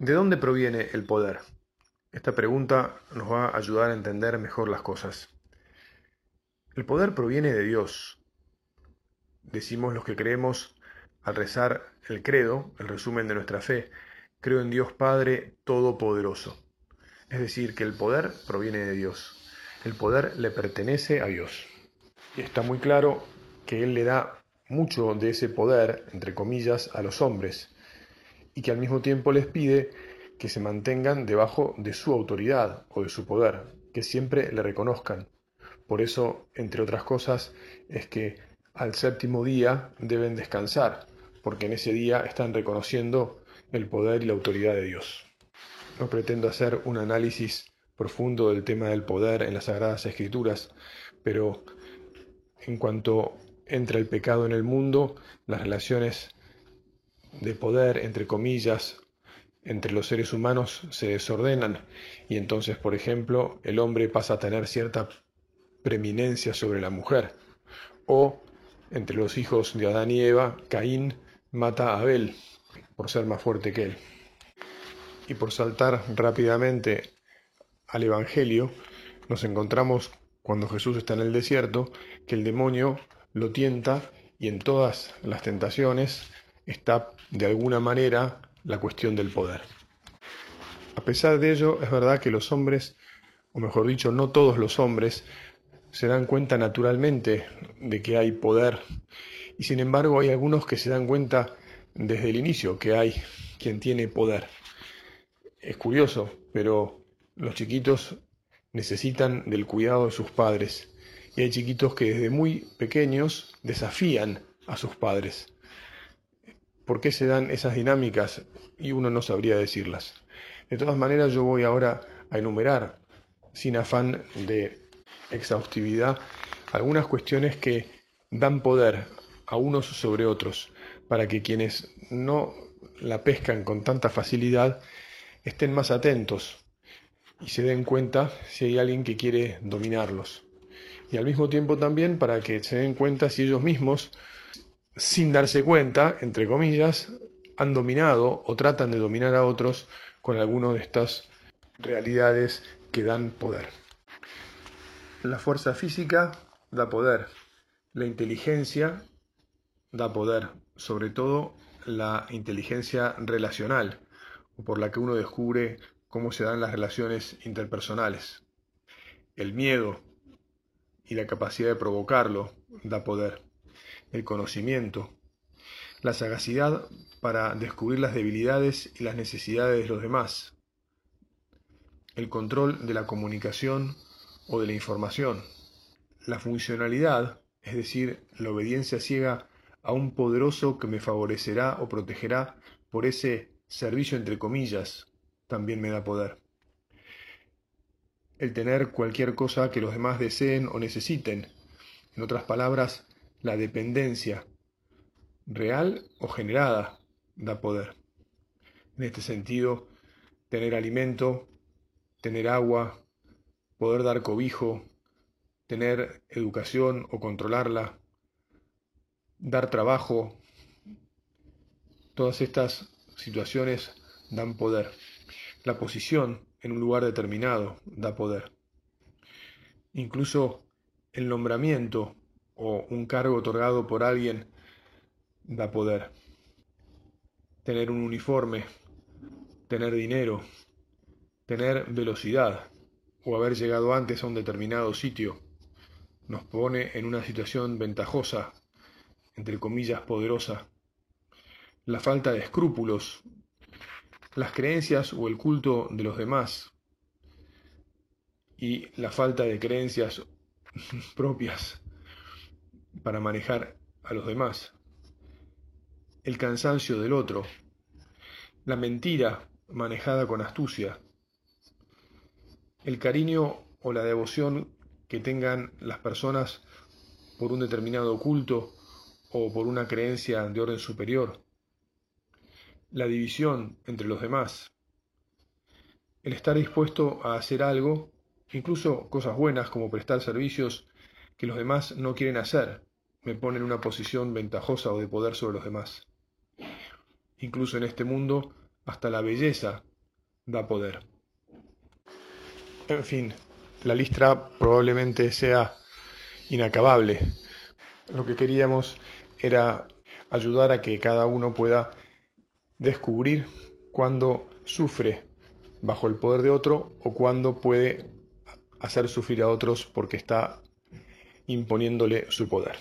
¿De dónde proviene el poder? Esta pregunta nos va a ayudar a entender mejor las cosas. El poder proviene de Dios. Decimos los que creemos al rezar el credo, el resumen de nuestra fe, creo en Dios Padre Todopoderoso. Es decir, que el poder proviene de Dios. El poder le pertenece a Dios. Y está muy claro que Él le da mucho de ese poder, entre comillas, a los hombres, y que al mismo tiempo les pide que se mantengan debajo de su autoridad o de su poder, que siempre le reconozcan. Por eso, entre otras cosas, es que al séptimo día deben descansar, porque en ese día están reconociendo el poder y la autoridad de Dios. No pretendo hacer un análisis profundo del tema del poder en las Sagradas Escrituras, pero en cuanto entra el pecado en el mundo, las relaciones de poder, entre comillas, entre los seres humanos se desordenan y entonces, por ejemplo, el hombre pasa a tener cierta preeminencia sobre la mujer. O entre los hijos de Adán y Eva, Caín mata a Abel por ser más fuerte que él. Y por saltar rápidamente al Evangelio, nos encontramos cuando Jesús está en el desierto, que el demonio lo tienta y en todas las tentaciones está de alguna manera la cuestión del poder. A pesar de ello, es verdad que los hombres, o mejor dicho, no todos los hombres, se dan cuenta naturalmente de que hay poder y sin embargo hay algunos que se dan cuenta desde el inicio que hay quien tiene poder. Es curioso, pero los chiquitos necesitan del cuidado de sus padres y hay chiquitos que desde muy pequeños desafían a sus padres. ¿Por qué se dan esas dinámicas? Y uno no sabría decirlas. De todas maneras, yo voy ahora a enumerar, sin afán de exhaustividad, algunas cuestiones que dan poder a unos sobre otros, para que quienes no la pescan con tanta facilidad estén más atentos y se den cuenta si hay alguien que quiere dominarlos. Y al mismo tiempo también para que se den cuenta si ellos mismos sin darse cuenta, entre comillas, han dominado o tratan de dominar a otros con alguna de estas realidades que dan poder. La fuerza física da poder, la inteligencia da poder, sobre todo la inteligencia relacional, por la que uno descubre cómo se dan las relaciones interpersonales. El miedo y la capacidad de provocarlo da poder el conocimiento, la sagacidad para descubrir las debilidades y las necesidades de los demás, el control de la comunicación o de la información, la funcionalidad, es decir, la obediencia ciega a un poderoso que me favorecerá o protegerá por ese servicio entre comillas, también me da poder. El tener cualquier cosa que los demás deseen o necesiten, en otras palabras, la dependencia, real o generada, da poder. En este sentido, tener alimento, tener agua, poder dar cobijo, tener educación o controlarla, dar trabajo, todas estas situaciones dan poder. La posición en un lugar determinado da poder. Incluso el nombramiento o un cargo otorgado por alguien da poder. Tener un uniforme, tener dinero, tener velocidad o haber llegado antes a un determinado sitio nos pone en una situación ventajosa, entre comillas poderosa. La falta de escrúpulos, las creencias o el culto de los demás y la falta de creencias propias para manejar a los demás, el cansancio del otro, la mentira manejada con astucia, el cariño o la devoción que tengan las personas por un determinado culto o por una creencia de orden superior, la división entre los demás, el estar dispuesto a hacer algo, incluso cosas buenas como prestar servicios que los demás no quieren hacer, me pone en una posición ventajosa o de poder sobre los demás. Incluso en este mundo, hasta la belleza da poder. En fin, la lista probablemente sea inacabable. Lo que queríamos era ayudar a que cada uno pueda descubrir cuándo sufre bajo el poder de otro o cuándo puede hacer sufrir a otros porque está imponiéndole su poder.